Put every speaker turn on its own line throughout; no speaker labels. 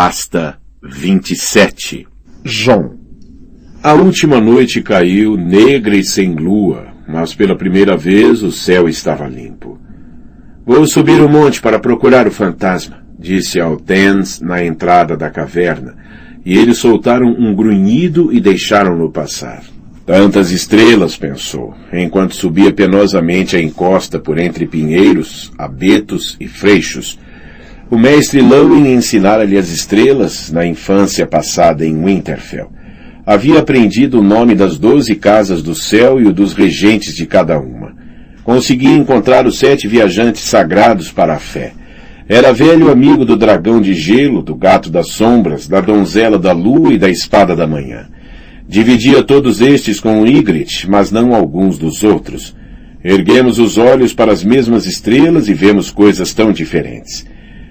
Pasta 27
João.
A última noite caiu negra e sem lua, mas pela primeira vez o céu estava limpo. Vou subir o monte para procurar o fantasma, disse ao Tens na entrada da caverna, e eles soltaram um grunhido e deixaram-no passar. Tantas estrelas, pensou, enquanto subia penosamente a encosta por entre pinheiros, abetos e freixos, o mestre Lowin ensinara-lhe as estrelas na infância passada em Winterfell. Havia aprendido o nome das doze casas do céu e o dos regentes de cada uma. Conseguia encontrar os sete viajantes sagrados para a fé. Era velho amigo do dragão de gelo, do gato das sombras, da donzela da lua e da espada da manhã. Dividia todos estes com Ygritte, mas não alguns dos outros. Erguemos os olhos para as mesmas estrelas e vemos coisas tão diferentes.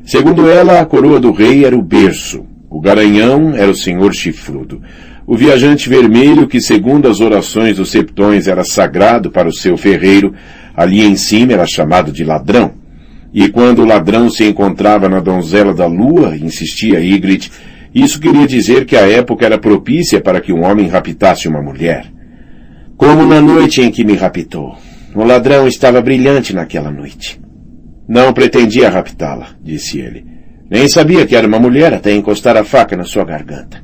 Segundo ela, a coroa do rei era o berço. O garanhão era o senhor chifrudo. O viajante vermelho, que segundo as orações dos septões era sagrado para o seu ferreiro, ali em cima era chamado de ladrão. E quando o ladrão se encontrava na donzela da lua, insistia Ygritte, isso queria dizer que a época era propícia para que um homem raptasse uma mulher. Como na noite em que me raptou. O ladrão estava brilhante naquela noite. Não pretendia raptá-la, disse ele. Nem sabia que era uma mulher até encostar a faca na sua garganta.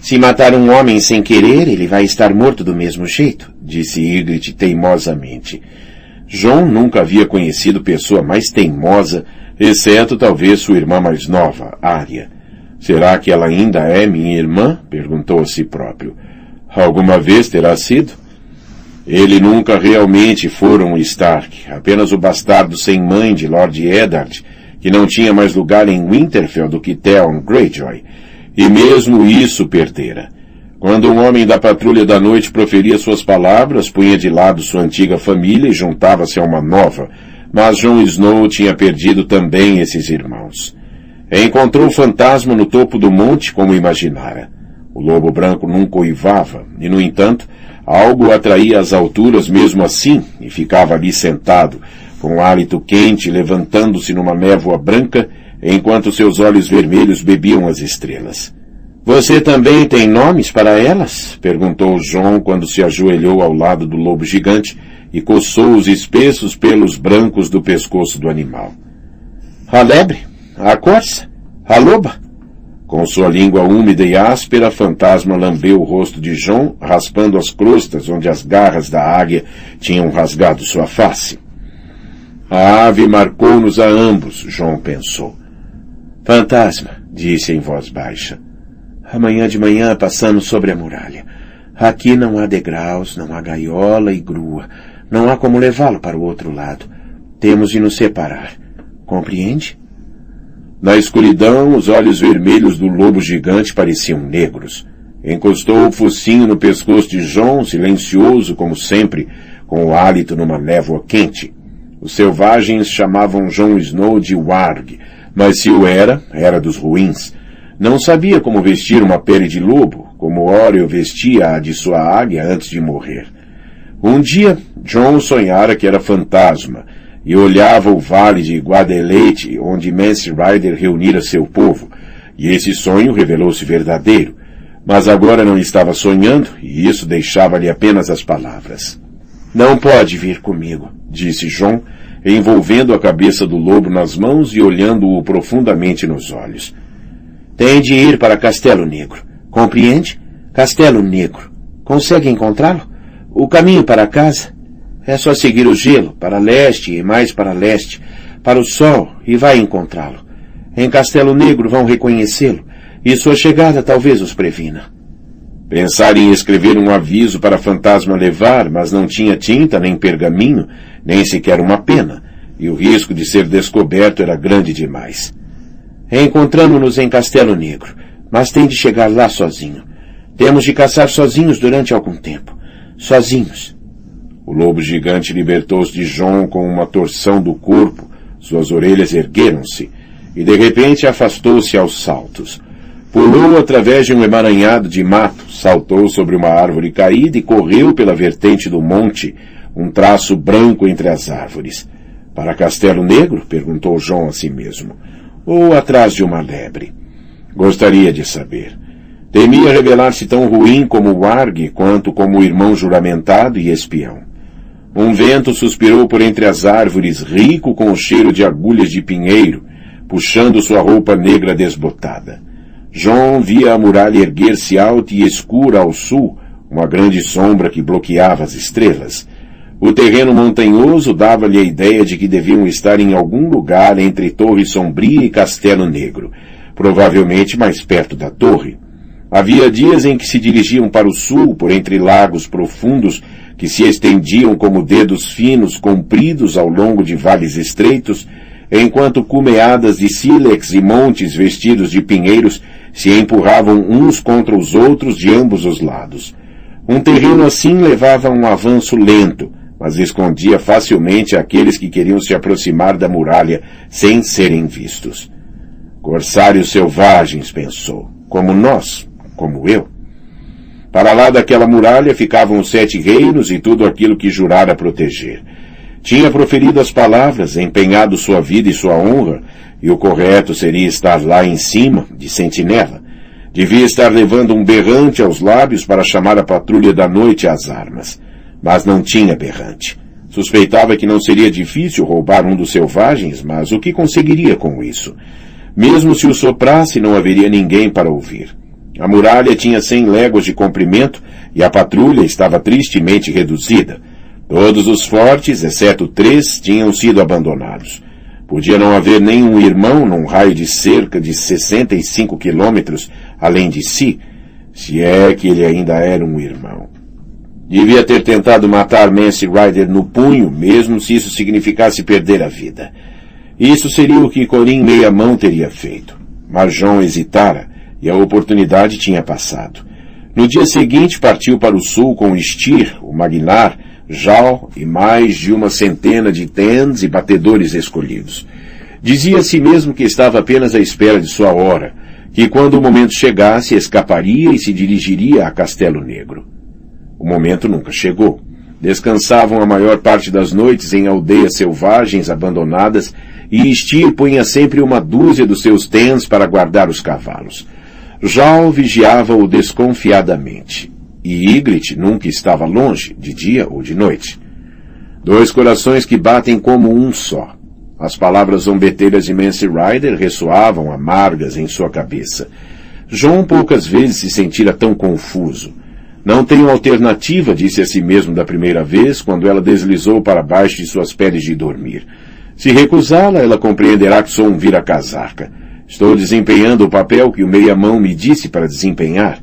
Se matar um homem sem querer, ele vai estar morto do mesmo jeito, disse Ygritte teimosamente. João nunca havia conhecido pessoa mais teimosa, exceto talvez sua irmã mais nova, Arya. Será que ela ainda é minha irmã? perguntou a si próprio. Alguma vez terá sido? Ele nunca realmente fora um Stark, apenas o bastardo sem mãe de Lord Eddard, que não tinha mais lugar em Winterfell do que Theon Greyjoy. E mesmo isso perdera. Quando um homem da patrulha da noite proferia suas palavras, punha de lado sua antiga família e juntava-se a uma nova, mas Jon Snow tinha perdido também esses irmãos. Encontrou o fantasma no topo do monte como imaginara. O lobo branco nunca uivava, e no entanto, Algo atraía às alturas mesmo assim, e ficava ali sentado, com o hálito quente levantando-se numa névoa branca, enquanto seus olhos vermelhos bebiam as estrelas. Você também tem nomes para elas? perguntou João quando se ajoelhou ao lado do lobo gigante e coçou os espessos pelos brancos do pescoço do animal. A lebre? A corça? A loba? Com sua língua úmida e áspera, a fantasma lambeu o rosto de John, raspando as crostas onde as garras da águia tinham rasgado sua face. A ave marcou-nos a ambos, John pensou. Fantasma, disse em voz baixa. Amanhã de manhã passamos sobre a muralha. Aqui não há degraus, não há gaiola e grua. Não há como levá-lo para o outro lado. Temos de nos separar. Compreende? Na escuridão, os olhos vermelhos do lobo gigante pareciam negros. Encostou o focinho no pescoço de John, silencioso como sempre, com o hálito numa névoa quente. Os selvagens chamavam Jon Snow de Warg, mas se o era, era dos ruins. Não sabia como vestir uma pele de lobo, como Oreo vestia a de sua águia antes de morrer. Um dia, John sonhara que era fantasma, e olhava o vale de Guadeleite, onde Mance Rider reunira seu povo, e esse sonho revelou-se verdadeiro. Mas agora não estava sonhando, e isso deixava-lhe apenas as palavras. Não pode vir comigo, disse John, envolvendo a cabeça do lobo nas mãos e olhando-o profundamente nos olhos. Tem de ir para Castelo Negro. Compreende? Castelo Negro. Consegue encontrá-lo? O caminho para casa? É só seguir o gelo, para leste e mais para leste, para o sol, e vai encontrá-lo. Em Castelo Negro vão reconhecê-lo, e sua chegada talvez os previna. Pensar em escrever um aviso para fantasma levar, mas não tinha tinta nem pergaminho, nem sequer uma pena, e o risco de ser descoberto era grande demais. Encontramos-nos em Castelo Negro, mas tem de chegar lá sozinho. Temos de caçar sozinhos durante algum tempo. Sozinhos. O lobo gigante libertou-se de John com uma torção do corpo, suas orelhas ergueram-se, e de repente afastou-se aos saltos. Pulou através de um emaranhado de mato, saltou sobre uma árvore caída e correu pela vertente do monte, um traço branco entre as árvores. Para Castelo Negro? perguntou João a si mesmo. Ou atrás de uma lebre? Gostaria de saber. Temia revelar-se tão ruim como o Arg quanto como o irmão juramentado e espião. Um vento suspirou por entre as árvores, rico com o cheiro de agulhas de pinheiro, puxando sua roupa negra desbotada. John via a muralha erguer-se alta e escura ao sul, uma grande sombra que bloqueava as estrelas. O terreno montanhoso dava-lhe a ideia de que deviam estar em algum lugar entre Torre Sombria e Castelo Negro, provavelmente mais perto da torre. Havia dias em que se dirigiam para o sul, por entre lagos profundos que se estendiam como dedos finos compridos ao longo de vales estreitos, enquanto cumeadas de sílex e montes vestidos de pinheiros se empurravam uns contra os outros de ambos os lados. Um terreno assim levava um avanço lento, mas escondia facilmente aqueles que queriam se aproximar da muralha sem serem vistos. Corsários selvagens, pensou, como nós, como eu. Para lá daquela muralha ficavam os sete reinos e tudo aquilo que jurara proteger. Tinha proferido as palavras, empenhado sua vida e sua honra, e o correto seria estar lá em cima, de sentinela. Devia estar levando um berrante aos lábios para chamar a patrulha da noite às armas. Mas não tinha berrante. Suspeitava que não seria difícil roubar um dos selvagens, mas o que conseguiria com isso? Mesmo se o soprasse, não haveria ninguém para ouvir. A muralha tinha cem léguas de comprimento e a patrulha estava tristemente reduzida. Todos os fortes, exceto três, tinham sido abandonados. Podia não haver nenhum irmão num raio de cerca de 65 quilômetros além de si, se é que ele ainda era um irmão. Devia ter tentado matar Mance Ryder no punho, mesmo se isso significasse perder a vida. Isso seria o que Corin Meia Mão teria feito. Mas João hesitara e a oportunidade tinha passado. No dia seguinte partiu para o sul com Stir, o Magnar, Jal e mais de uma centena de tens e batedores escolhidos. Dizia a si mesmo que estava apenas à espera de sua hora, que quando o momento chegasse escaparia e se dirigiria a Castelo Negro. O momento nunca chegou. Descansavam a maior parte das noites em aldeias selvagens abandonadas e Stir punha sempre uma dúzia dos seus tens para guardar os cavalos. Jal vigiava-o desconfiadamente, e Ygritte nunca estava longe, de dia ou de noite. Dois corações que batem como um só. As palavras zombeteiras de Mance Rider ressoavam amargas em sua cabeça. João poucas vezes se sentira tão confuso. Não tenho alternativa, disse a si mesmo da primeira vez, quando ela deslizou para baixo de suas peles de dormir. Se recusá-la, ela compreenderá que sou um vira-casaca. Estou desempenhando o papel que o meia-mão me disse para desempenhar.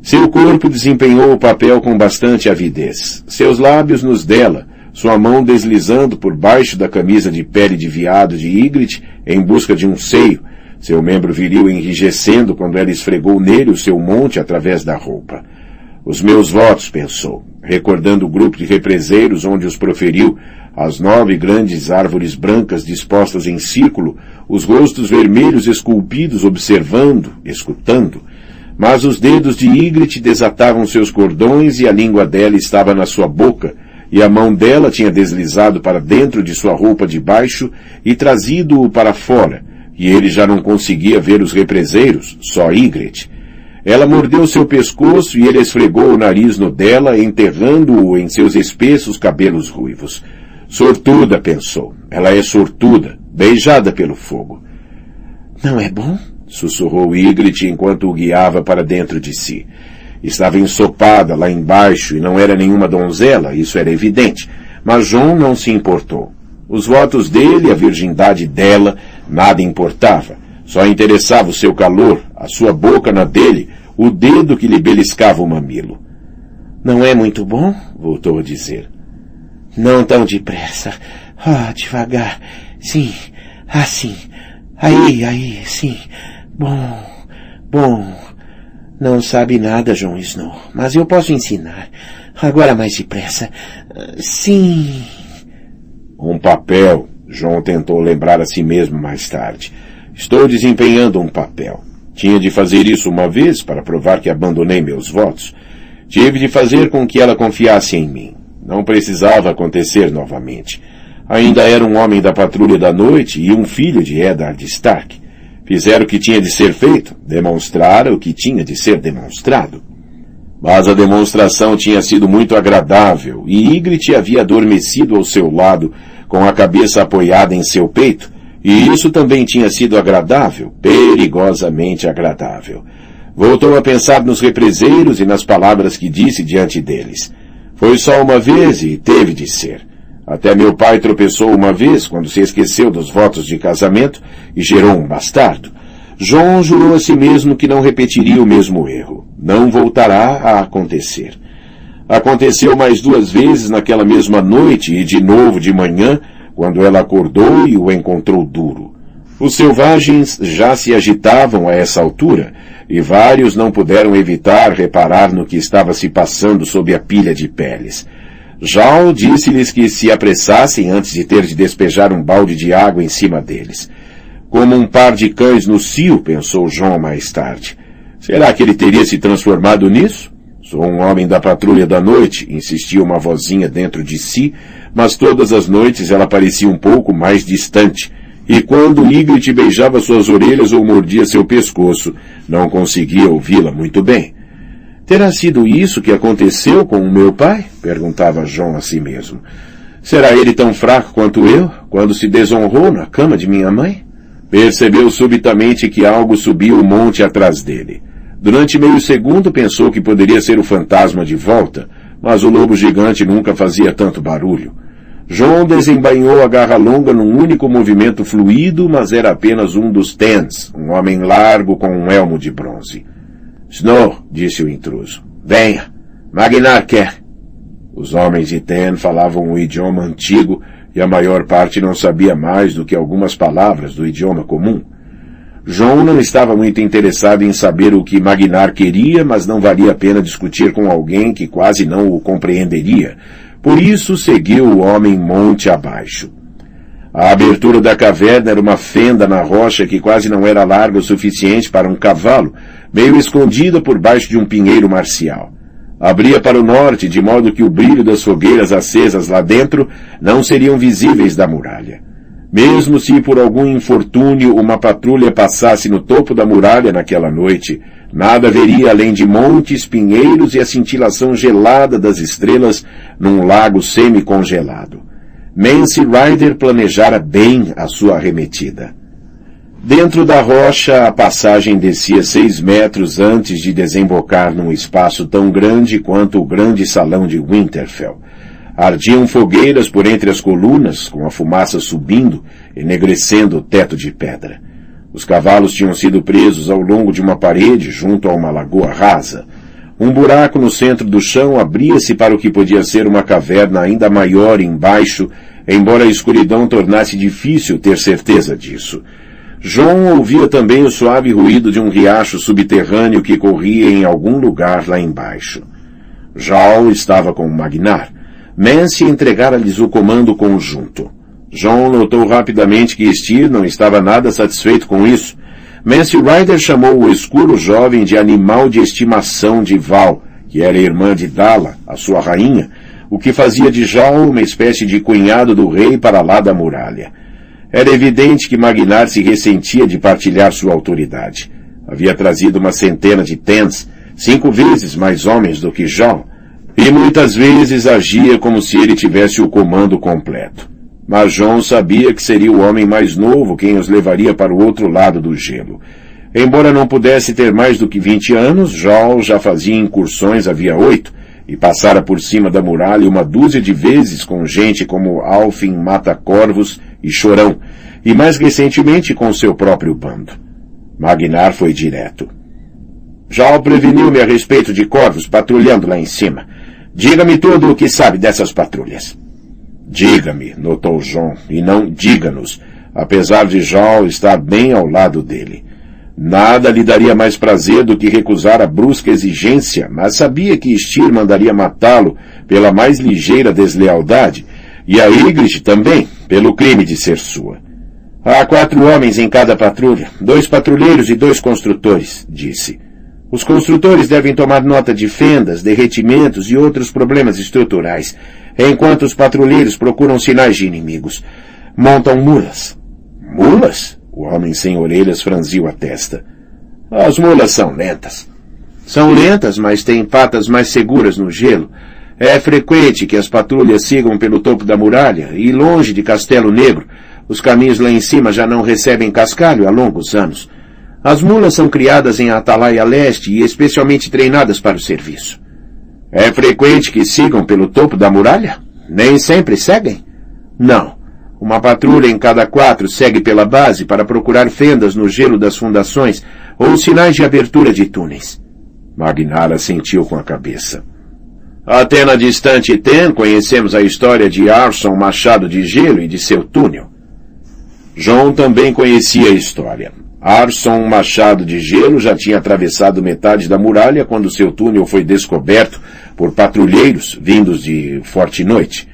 Seu corpo desempenhou o papel com bastante avidez. Seus lábios nos dela, sua mão deslizando por baixo da camisa de pele de viado de Ygritte em busca de um seio, seu membro viril enrijecendo quando ela esfregou nele o seu monte através da roupa. Os meus votos, pensou, recordando o grupo de represeiros onde os proferiu, as nove grandes árvores brancas dispostas em círculo, os rostos vermelhos esculpidos observando, escutando. Mas os dedos de Ygritte desatavam seus cordões e a língua dela estava na sua boca, e a mão dela tinha deslizado para dentro de sua roupa de baixo e trazido-o para fora, e ele já não conseguia ver os represeiros, só Ygritte. Ela mordeu seu pescoço e ele esfregou o nariz no dela, enterrando-o em seus espessos cabelos ruivos. Sortuda, pensou. Ela é sortuda, beijada pelo fogo.
Não é bom?
Sussurrou Ygritte enquanto o guiava para dentro de si. Estava ensopada lá embaixo e não era nenhuma donzela, isso era evidente. Mas João não se importou. Os votos dele, a virgindade dela, nada importava. Só interessava o seu calor, a sua boca na dele, o dedo que lhe beliscava o mamilo.
Não é muito bom? voltou a dizer. Não tão depressa. Ah, devagar. Sim, assim. Aí, aí, sim. Bom, bom. Não sabe nada, João Snow, mas eu posso ensinar. Agora mais depressa. Sim.
Um papel. João tentou lembrar a si mesmo mais tarde. Estou desempenhando um papel. Tinha de fazer isso uma vez para provar que abandonei meus votos. Tive de fazer com que ela confiasse em mim. Não precisava acontecer novamente. Ainda era um homem da patrulha da noite e um filho de Eddard Stark. Fizeram o que tinha de ser feito, demonstraram o que tinha de ser demonstrado. Mas a demonstração tinha sido muito agradável e Ygritte havia adormecido ao seu lado, com a cabeça apoiada em seu peito, e isso também tinha sido agradável, perigosamente agradável. Voltou a pensar nos represeiros e nas palavras que disse diante deles. Foi só uma vez e teve de ser. Até meu pai tropeçou uma vez quando se esqueceu dos votos de casamento e gerou um bastardo. João jurou a si mesmo que não repetiria o mesmo erro. Não voltará a acontecer. Aconteceu mais duas vezes naquela mesma noite e de novo de manhã, quando ela acordou e o encontrou duro. Os selvagens já se agitavam a essa altura, e vários não puderam evitar reparar no que estava se passando sob a pilha de peles. Jal disse-lhes que se apressassem antes de ter de despejar um balde de água em cima deles. Como um par de cães no cio, pensou João mais tarde. Será que ele teria se transformado nisso? Sou um homem da patrulha da noite, insistia uma vozinha dentro de si, mas todas as noites ela parecia um pouco mais distante, e quando Ygritte beijava suas orelhas ou mordia seu pescoço, não conseguia ouvi-la muito bem. Terá sido isso que aconteceu com o meu pai? perguntava João a si mesmo. Será ele tão fraco quanto eu, quando se desonrou na cama de minha mãe? Percebeu subitamente que algo subia o monte atrás dele. Durante meio segundo pensou que poderia ser o fantasma de volta, mas o lobo gigante nunca fazia tanto barulho. João desembainhou a garra longa num único movimento fluido, mas era apenas um dos Tens, um homem largo com um elmo de bronze. Snow, disse o intruso. Venha. Magnar quer. Os homens de Ten falavam um idioma antigo e a maior parte não sabia mais do que algumas palavras do idioma comum. João não estava muito interessado em saber o que Magnar queria, mas não valia a pena discutir com alguém que quase não o compreenderia, por isso seguiu o homem monte abaixo. A abertura da caverna era uma fenda na rocha que quase não era larga o suficiente para um cavalo, meio escondida por baixo de um pinheiro marcial. Abria para o norte, de modo que o brilho das fogueiras acesas lá dentro não seriam visíveis da muralha. Mesmo se por algum infortúnio uma patrulha passasse no topo da muralha naquela noite, Nada veria além de montes, pinheiros e a cintilação gelada das estrelas num lago semi-congelado. Mance Ryder planejara bem a sua arremetida. Dentro da rocha, a passagem descia seis metros antes de desembocar num espaço tão grande quanto o grande salão de Winterfell. Ardiam fogueiras por entre as colunas, com a fumaça subindo, enegrecendo o teto de pedra. Os cavalos tinham sido presos ao longo de uma parede junto a uma lagoa rasa. Um buraco no centro do chão abria-se para o que podia ser uma caverna ainda maior embaixo, embora a escuridão tornasse difícil ter certeza disso. João ouvia também o suave ruído de um riacho subterrâneo que corria em algum lugar lá embaixo. Jal estava com Magnar. Mance entregara-lhes o comando conjunto. John notou rapidamente que Steer não estava nada satisfeito com isso. Mance Ryder chamou o escuro jovem de animal de estimação de Val, que era irmã de Dala, a sua rainha, o que fazia de Jal uma espécie de cunhado do rei para lá da muralha. Era evidente que Magnar se ressentia de partilhar sua autoridade. Havia trazido uma centena de tens, cinco vezes mais homens do que Jal, e muitas vezes agia como se ele tivesse o comando completo. Mas John sabia que seria o homem mais novo quem os levaria para o outro lado do gelo. Embora não pudesse ter mais do que vinte anos, John já fazia incursões havia oito e passara por cima da muralha uma dúzia de vezes com gente como Alfin Mata-Corvos e Chorão, e mais recentemente com seu próprio bando. Magnar foi direto. Jal preveniu-me a respeito de corvos patrulhando lá em cima. Diga-me tudo o que sabe dessas patrulhas. Diga-me, notou João, e não diga-nos, apesar de João estar bem ao lado dele. Nada lhe daria mais prazer do que recusar a brusca exigência, mas sabia que Styr mandaria matá-lo pela mais ligeira deslealdade, e a Ygritte também, pelo crime de ser sua. Há quatro homens em cada patrulha, dois patrulheiros e dois construtores, disse. Os construtores devem tomar nota de fendas, derretimentos e outros problemas estruturais enquanto os patrulheiros procuram sinais de inimigos. Montam mulas. Mulas? O homem sem orelhas franziu a testa. As mulas são lentas. São lentas, mas têm patas mais seguras no gelo. É frequente que as patrulhas sigam pelo topo da muralha e longe de Castelo Negro. Os caminhos lá em cima já não recebem cascalho há longos anos. As mulas são criadas em Atalaia Leste e especialmente treinadas para o serviço. É frequente que sigam pelo topo da muralha? Nem sempre seguem? Não. Uma patrulha em cada quatro segue pela base para procurar fendas no gelo das fundações ou sinais de abertura de túneis. Magnara sentiu com a cabeça. Até na distante Ten conhecemos a história de Arson Machado de Gelo e de seu túnel. John também conhecia a história. Arson Machado de Gelo já tinha atravessado metade da muralha quando seu túnel foi descoberto por patrulheiros vindos de Forte Noite.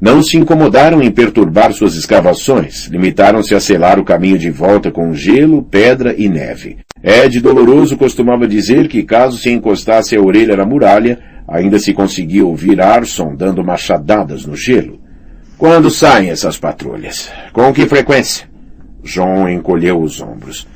Não se incomodaram em perturbar suas escavações, limitaram-se a selar o caminho de volta com gelo, pedra e neve. Ed Doloroso costumava dizer que caso se encostasse a orelha na muralha, ainda se conseguia ouvir Arson dando machadadas no gelo. Quando saem essas patrulhas? Com que frequência? John encolheu os ombros.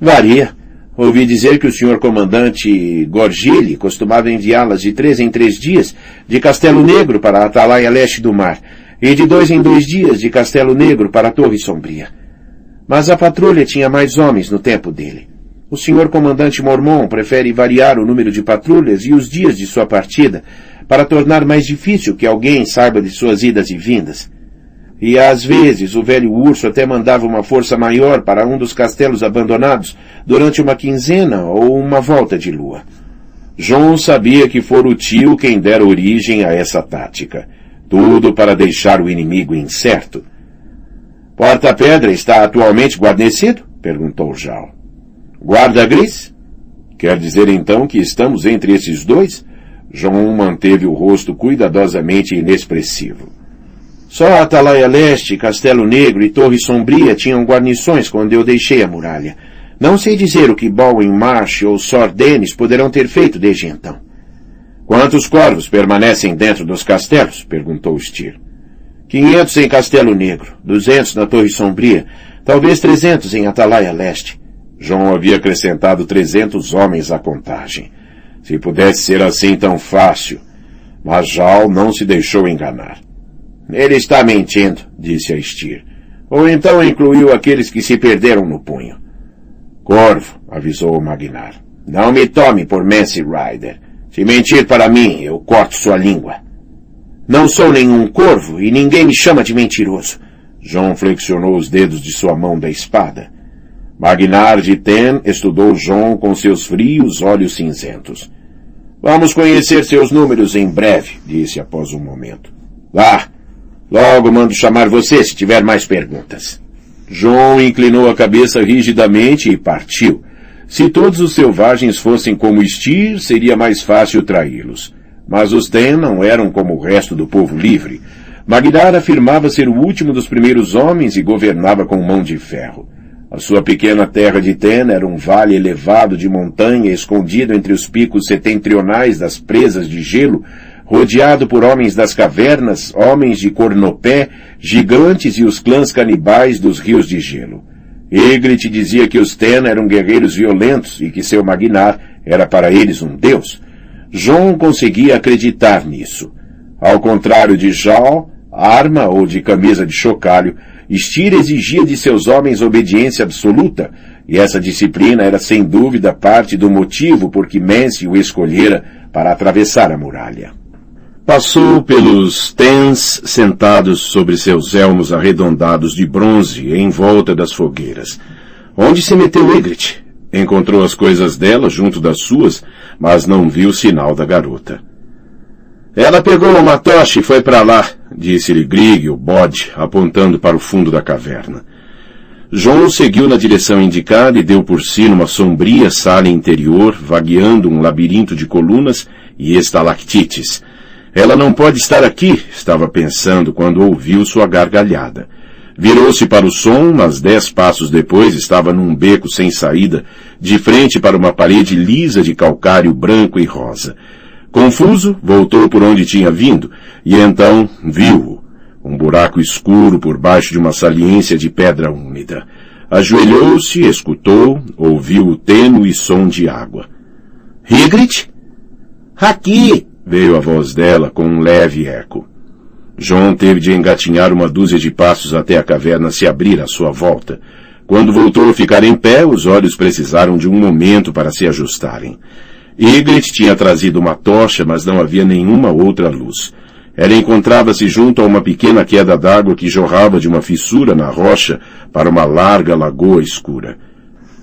Varia. Ouvi dizer que o senhor comandante Gorgili costumava enviá-las de três em três dias de Castelo Negro para a Atalaia Leste do Mar e de dois em dois dias de Castelo Negro para a Torre Sombria. Mas a patrulha tinha mais homens no tempo dele. O senhor comandante Mormon prefere variar o número de patrulhas e os dias de sua partida para tornar mais difícil que alguém saiba de suas idas e vindas. E às vezes o velho urso até mandava uma força maior para um dos castelos abandonados durante uma quinzena ou uma volta de lua. John sabia que fora o tio quem dera origem a essa tática. Tudo para deixar o inimigo incerto. Porta-pedra está atualmente guarnecido? perguntou Jal. Guarda Gris? Quer dizer então que estamos entre esses dois? João manteve o rosto cuidadosamente inexpressivo. Só Atalaia Leste, Castelo Negro e Torre Sombria tinham guarnições quando eu deixei a muralha. Não sei dizer o que Bowen Marsh ou Sor Dennis poderão ter feito desde então. Quantos corvos permanecem dentro dos castelos? perguntou Steer. Quinhentos em Castelo Negro, duzentos na Torre Sombria, talvez trezentos em Atalaia Leste. João havia acrescentado trezentos homens à contagem. Se pudesse ser assim tão fácil. Mas Jal não se deixou enganar. Ele está mentindo, disse a Steer. Ou então incluiu aqueles que se perderam no punho. Corvo, avisou o Magnar. Não me tome por Mance Rider. Se mentir para mim, eu corto sua língua. Não sou nenhum corvo e ninguém me chama de mentiroso. João flexionou os dedos de sua mão da espada. Magnar de Ten estudou John com seus frios olhos cinzentos. Vamos conhecer seus números em breve, disse após um momento. Vá. Logo mando chamar você se tiver mais perguntas. John inclinou a cabeça rigidamente e partiu. Se todos os selvagens fossem como Steer, seria mais fácil traí-los. Mas os Ten não eram como o resto do povo livre. Magnar afirmava ser o último dos primeiros homens e governava com mão de ferro. A sua pequena terra de Ten era um vale elevado de montanha escondido entre os picos setentrionais das presas de gelo, rodeado por homens das cavernas, homens de cornopé, gigantes e os clãs canibais dos rios de gelo. Egrit dizia que os Ten eram guerreiros violentos e que seu Magnar era para eles um deus. John conseguia acreditar nisso. Ao contrário de Jal, arma ou de camisa de chocalho, Estir exigia de seus homens obediência absoluta, e essa disciplina era sem dúvida parte do motivo por que Mance o escolhera para atravessar a muralha. Passou pelos tens sentados sobre seus elmos arredondados de bronze em volta das fogueiras. Onde se meteu Egret? Encontrou as coisas dela junto das suas, mas não viu sinal da garota. Ela pegou uma tocha e foi para lá, disse-lhe Grig, o bode, apontando para o fundo da caverna. João seguiu na direção indicada e deu por si numa sombria sala interior, vagueando um labirinto de colunas e estalactites. Ela não pode estar aqui, estava pensando quando ouviu sua gargalhada. Virou-se para o som, mas dez passos depois estava num beco sem saída, de frente para uma parede lisa de calcário branco e rosa. Confuso, voltou por onde tinha vindo, e então viu-o. Um buraco escuro por baixo de uma saliência de pedra úmida. Ajoelhou-se, escutou, ouviu o tênue som de água.
Higrit? Aqui!
Veio a voz dela com um leve eco. John teve de engatinhar uma dúzia de passos até a caverna se abrir à sua volta. Quando voltou a ficar em pé, os olhos precisaram de um momento para se ajustarem. Ygritte tinha trazido uma tocha, mas não havia nenhuma outra luz. Ela encontrava-se junto a uma pequena queda d'água que jorrava de uma fissura na rocha para uma larga lagoa escura.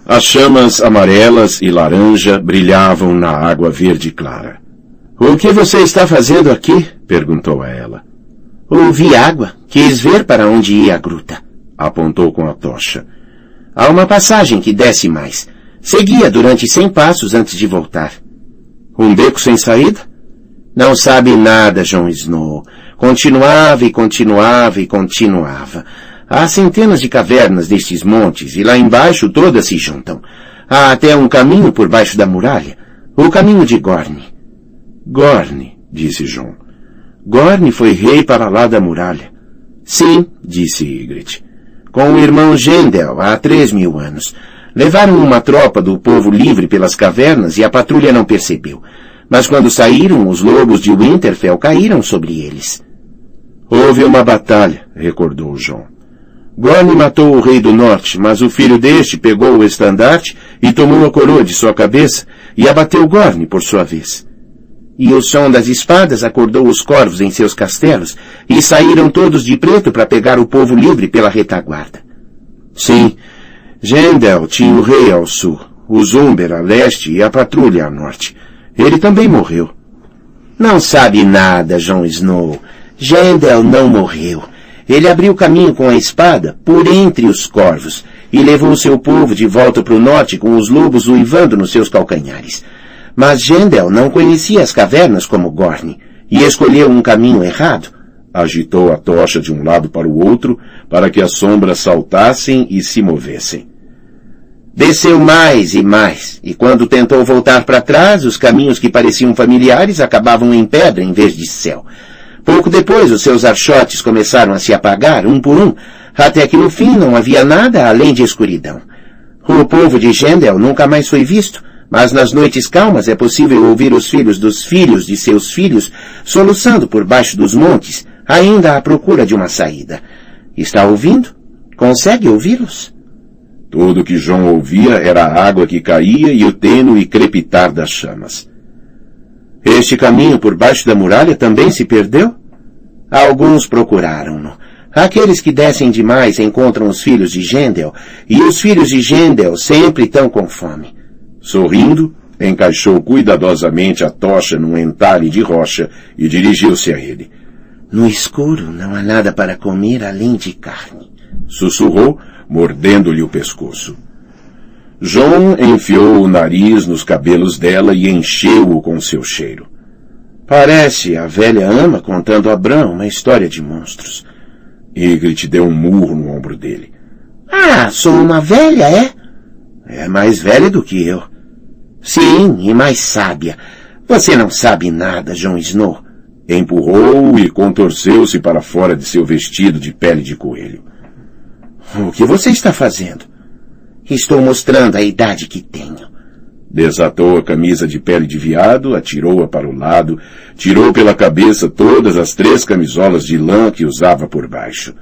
As chamas amarelas e laranja brilhavam na água verde clara.
O que você está fazendo aqui? perguntou a ela. Ouvi água. Quis ver para onde ia a gruta. Apontou com a tocha. Há uma passagem que desce mais. Seguia durante cem passos antes de voltar.
Um beco sem saída?
Não sabe nada, Jon Snow. Continuava e continuava e continuava. Há centenas de cavernas destes montes e lá embaixo todas se juntam. Há até um caminho por baixo da muralha. O caminho de Gorne.
Gorne, disse Jon.
Gorne foi rei para lá da muralha.
Sim, disse Ygritte.
Com o irmão Gendel, há três mil anos. Levaram uma tropa do povo livre pelas cavernas e a patrulha não percebeu. Mas quando saíram, os lobos de Winterfell caíram sobre eles.
Houve uma batalha, recordou John.
Gorne matou o rei do norte, mas o filho deste pegou o estandarte e tomou a coroa de sua cabeça e abateu Gorne por sua vez. E o som das espadas acordou os corvos em seus castelos e saíram todos de preto para pegar o povo livre pela retaguarda.
Sim, Gendel tinha o rei ao sul, o Zumber a leste e a patrulha a norte. Ele também morreu.
Não sabe nada, Jon Snow. Gendel não morreu. Ele abriu caminho com a espada por entre os corvos e levou seu povo de volta para o norte com os lobos uivando nos seus calcanhares. Mas Gendel não conhecia as cavernas como Gorne e escolheu um caminho errado.
Agitou a tocha de um lado para o outro para que as sombras saltassem e se movessem.
Desceu mais e mais, e quando tentou voltar para trás, os caminhos que pareciam familiares acabavam em pedra em vez de céu. Pouco depois, os seus archotes começaram a se apagar, um por um, até que no fim não havia nada além de escuridão. O povo de Gendel nunca mais foi visto, mas nas noites calmas é possível ouvir os filhos dos filhos de seus filhos soluçando por baixo dos montes, ainda à procura de uma saída. Está ouvindo? Consegue ouvi-los?
Tudo que João ouvia era a água que caía e o tênue crepitar das chamas.
Este caminho por baixo da muralha também se perdeu? Alguns procuraram-no. Aqueles que descem demais encontram os filhos de Gendel, e os filhos de Gendel sempre estão com fome.
Sorrindo, encaixou cuidadosamente a tocha num entalhe de rocha e dirigiu-se a ele.
No escuro não há nada para comer além de carne.
Sussurrou, mordendo-lhe o pescoço. João enfiou o nariz nos cabelos dela e encheu-o com seu cheiro.
Parece a velha ama contando a Bran uma história de monstros.
Ygritte deu um murro no ombro dele.
Ah, sou uma velha, é?
É mais velha do que eu.
Sim, e mais sábia. Você não sabe nada, Jon Snow.
Empurrou-o e contorceu-se para fora de seu vestido de pele de coelho.
O que você está fazendo? Estou mostrando a idade que tenho.
Desatou a camisa de pele de viado, atirou-a para o lado, tirou pela cabeça todas as três camisolas de lã que usava por baixo.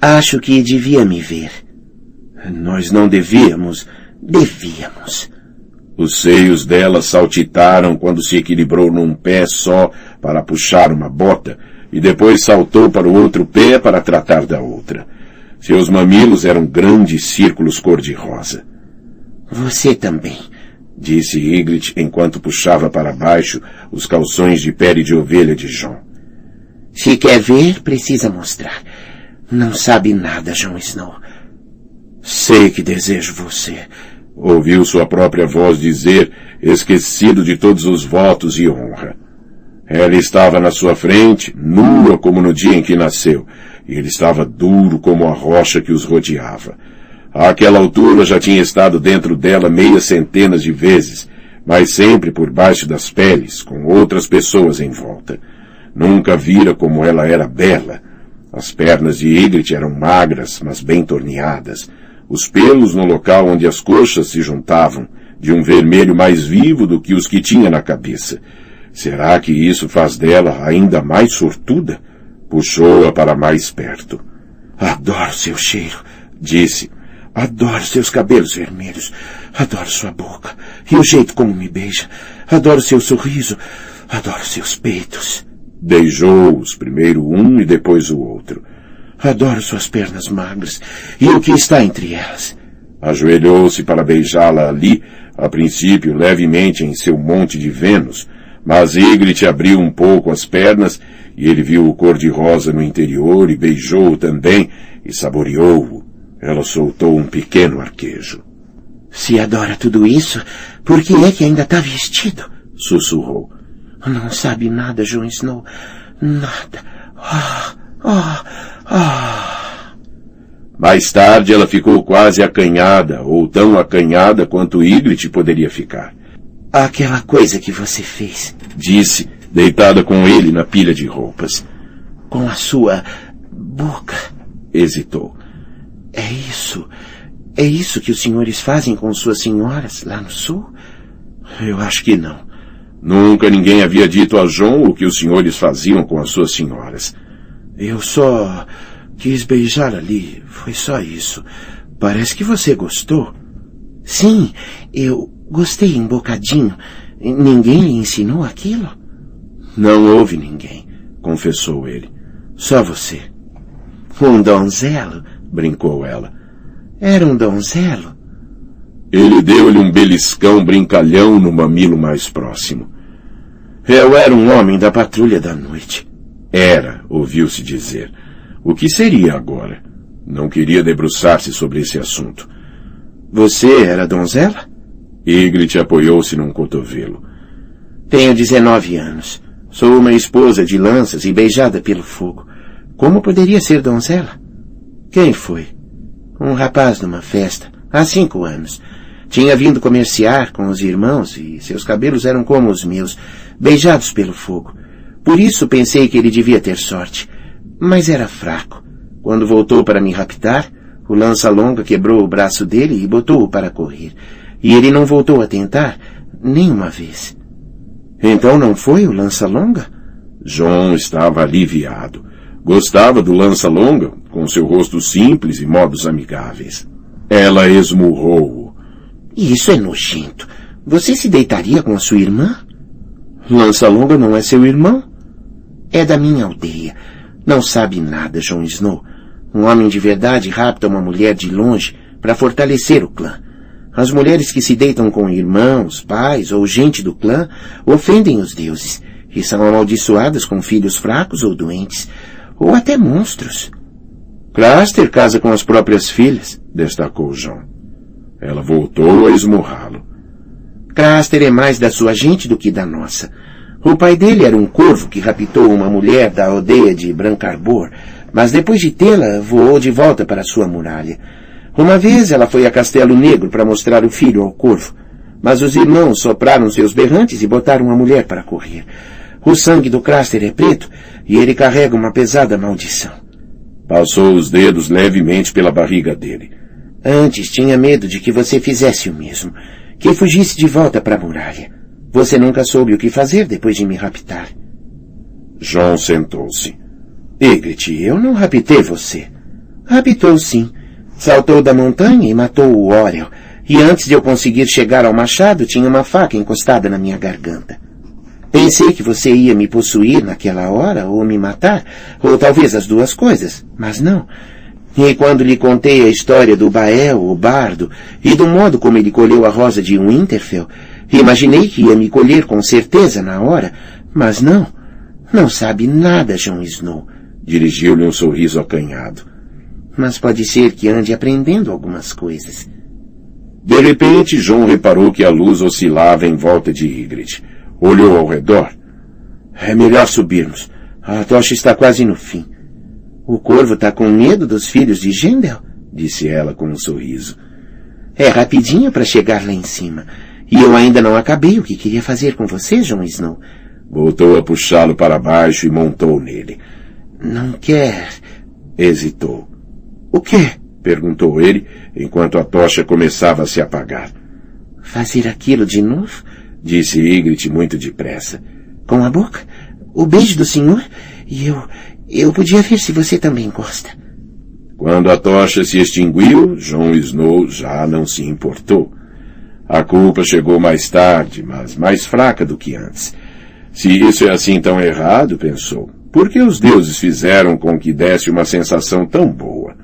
Acho que devia me ver.
Nós não devíamos.
Devíamos.
Os seios dela saltitaram quando se equilibrou num pé só para puxar uma bota e depois saltou para o outro pé para tratar da outra. Seus mamilos eram grandes círculos cor-de-rosa.
Você também,
disse Ygritte enquanto puxava para baixo os calções de pele de ovelha de John.
Se quer ver, precisa mostrar. Não sabe nada, Jon Snow.
Sei que desejo você, ouviu sua própria voz dizer, esquecido de todos os votos e honra. Ela estava na sua frente, nua como no dia em que nasceu, e ele estava duro como a rocha que os rodeava. Àquela altura já tinha estado dentro dela meia centenas de vezes, mas sempre por baixo das peles, com outras pessoas em volta. Nunca vira como ela era bela. As pernas de Ygritte eram magras, mas bem torneadas. Os pelos no local onde as coxas se juntavam, de um vermelho mais vivo do que os que tinha na cabeça. Será que isso faz dela ainda mais sortuda? Puxou-a para mais perto.
Adoro seu cheiro, disse. Adoro seus cabelos vermelhos. Adoro sua boca. E o jeito como me beija. Adoro seu sorriso. Adoro seus peitos.
Beijou-os, primeiro um e depois o outro.
Adoro suas pernas magras e o que está entre elas.
Ajoelhou-se para beijá-la ali, a princípio levemente em seu monte de Vênus, mas Ygritte abriu um pouco as pernas e ele viu o cor-de-rosa no interior e beijou-o também e saboreou-o. Ela soltou um pequeno arquejo.
Se adora tudo isso, por que é que ainda está vestido?
Sussurrou.
Não sabe nada, Jon Snow. Nada. Ah, ah, ah.
Mais tarde ela ficou quase acanhada, ou tão acanhada quanto Ygritte poderia ficar.
Aquela coisa que você fez.
Disse, deitada com ele na pilha de roupas.
Com a sua boca.
Hesitou.
É isso. É isso que os senhores fazem com suas senhoras lá no sul?
Eu acho que não. Nunca ninguém havia dito a João o que os senhores faziam com as suas senhoras.
Eu só quis beijar ali. Foi só isso. Parece que você gostou. Sim, eu Gostei um bocadinho. Ninguém lhe ensinou aquilo?
Não houve ninguém, confessou ele.
Só você. Um donzelo?
brincou ela.
Era um donzelo?
Ele deu-lhe um beliscão brincalhão no mamilo mais próximo.
Eu era um homem da patrulha da noite.
Era, ouviu-se dizer. O que seria agora? Não queria debruçar-se sobre esse assunto.
Você era donzela?
Ygritte apoiou-se num cotovelo.
Tenho 19 anos. Sou uma esposa de lanças e beijada pelo fogo. Como poderia ser donzela? Quem foi? Um rapaz numa festa, há cinco anos. Tinha vindo comerciar com os irmãos e seus cabelos eram como os meus, beijados pelo fogo. Por isso pensei que ele devia ter sorte. Mas era fraco. Quando voltou para me raptar, o lança-longa quebrou o braço dele e botou-o para correr. E ele não voltou a tentar, nenhuma vez. Então não foi o lança-longa?
John estava aliviado. Gostava do lança-longa, com seu rosto simples e modos amigáveis. Ela esmurrou-o.
Isso é nojento. Você se deitaria com a sua irmã?
Lança-longa não é seu irmão?
É da minha aldeia. Não sabe nada, Jon Snow. Um homem de verdade rapta uma mulher de longe para fortalecer o clã. As mulheres que se deitam com irmãos, pais ou gente do clã ofendem os deuses e são amaldiçoadas com filhos fracos ou doentes, ou até monstros.
Craster casa com as próprias filhas, destacou João. Ela voltou a esmurrá-lo.
Craster é mais da sua gente do que da nossa. O pai dele era um corvo que raptou uma mulher da aldeia de Brancarbor, mas depois de tê-la, voou de volta para sua muralha. Uma vez ela foi a Castelo Negro para mostrar o filho ao corvo, mas os irmãos sopraram seus berrantes e botaram a mulher para correr. O sangue do Craster é preto e ele carrega uma pesada maldição.
Passou os dedos levemente pela barriga dele.
Antes tinha medo de que você fizesse o mesmo, que fugisse de volta para a muralha. Você nunca soube o que fazer depois de me raptar.
John sentou-se.
Ygritte, eu não raptei você. Raptou sim. Saltou da montanha e matou o Orel, e antes de eu conseguir chegar ao machado, tinha uma faca encostada na minha garganta. Pensei que você ia me possuir naquela hora, ou me matar, ou talvez as duas coisas, mas não. E quando lhe contei a história do Bael, o bardo, e do modo como ele colheu a rosa de Winterfell, imaginei que ia me colher com certeza na hora, mas não. Não sabe nada, Jon Snow.
Dirigiu-lhe um sorriso acanhado
mas pode ser que ande aprendendo algumas coisas.
De repente, João reparou que a luz oscilava em volta de Ygritte. Olhou ao redor.
É melhor subirmos. A tocha está quase no fim. O corvo está com medo dos filhos de Gendel, disse ela com um sorriso. É rapidinho para chegar lá em cima. E eu ainda não acabei o que queria fazer com você, Jon Snow.
Voltou a puxá-lo para baixo e montou nele.
Não quer.
Hesitou.
O quê?
perguntou ele, enquanto a tocha começava a se apagar.
Fazer aquilo de novo? Disse Ygritte muito depressa. Com a boca? O beijo do senhor? E eu... eu podia ver se você também gosta.
Quando a tocha se extinguiu, Jon Snow já não se importou. A culpa chegou mais tarde, mas mais fraca do que antes. Se isso é assim tão errado, pensou, por que os deuses fizeram com que desse uma sensação tão boa?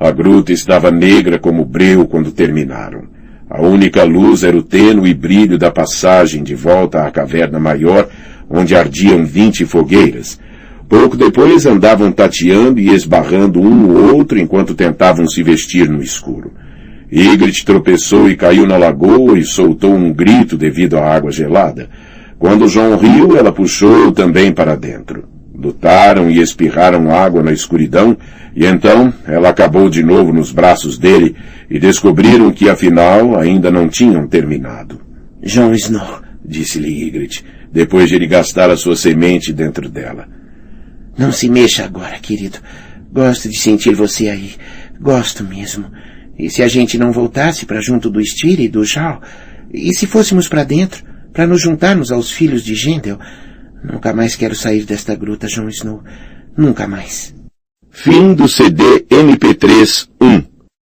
A gruta estava negra como breu quando terminaram. A única luz era o tênue brilho da passagem de volta à caverna maior, onde ardiam vinte fogueiras. Pouco depois andavam tateando e esbarrando um no outro enquanto tentavam se vestir no escuro. Ygritte tropeçou e caiu na lagoa e soltou um grito devido à água gelada. Quando João riu, ela puxou-o também para dentro. Lutaram e espirraram água na escuridão, e então ela acabou de novo nos braços dele, e descobriram que afinal ainda não tinham terminado.
Jon Snow, disse-lhe Ygritte,
depois de ele gastar a sua semente dentro dela.
Não se mexa agora, querido. Gosto de sentir você aí. Gosto mesmo. E se a gente não voltasse para junto do Styr e do Jal? E se fôssemos para dentro, para nos juntarmos aos filhos de Gendel? Nunca mais quero sair desta gruta, Jon Snow. Nunca mais.
Fim do CD MP3 1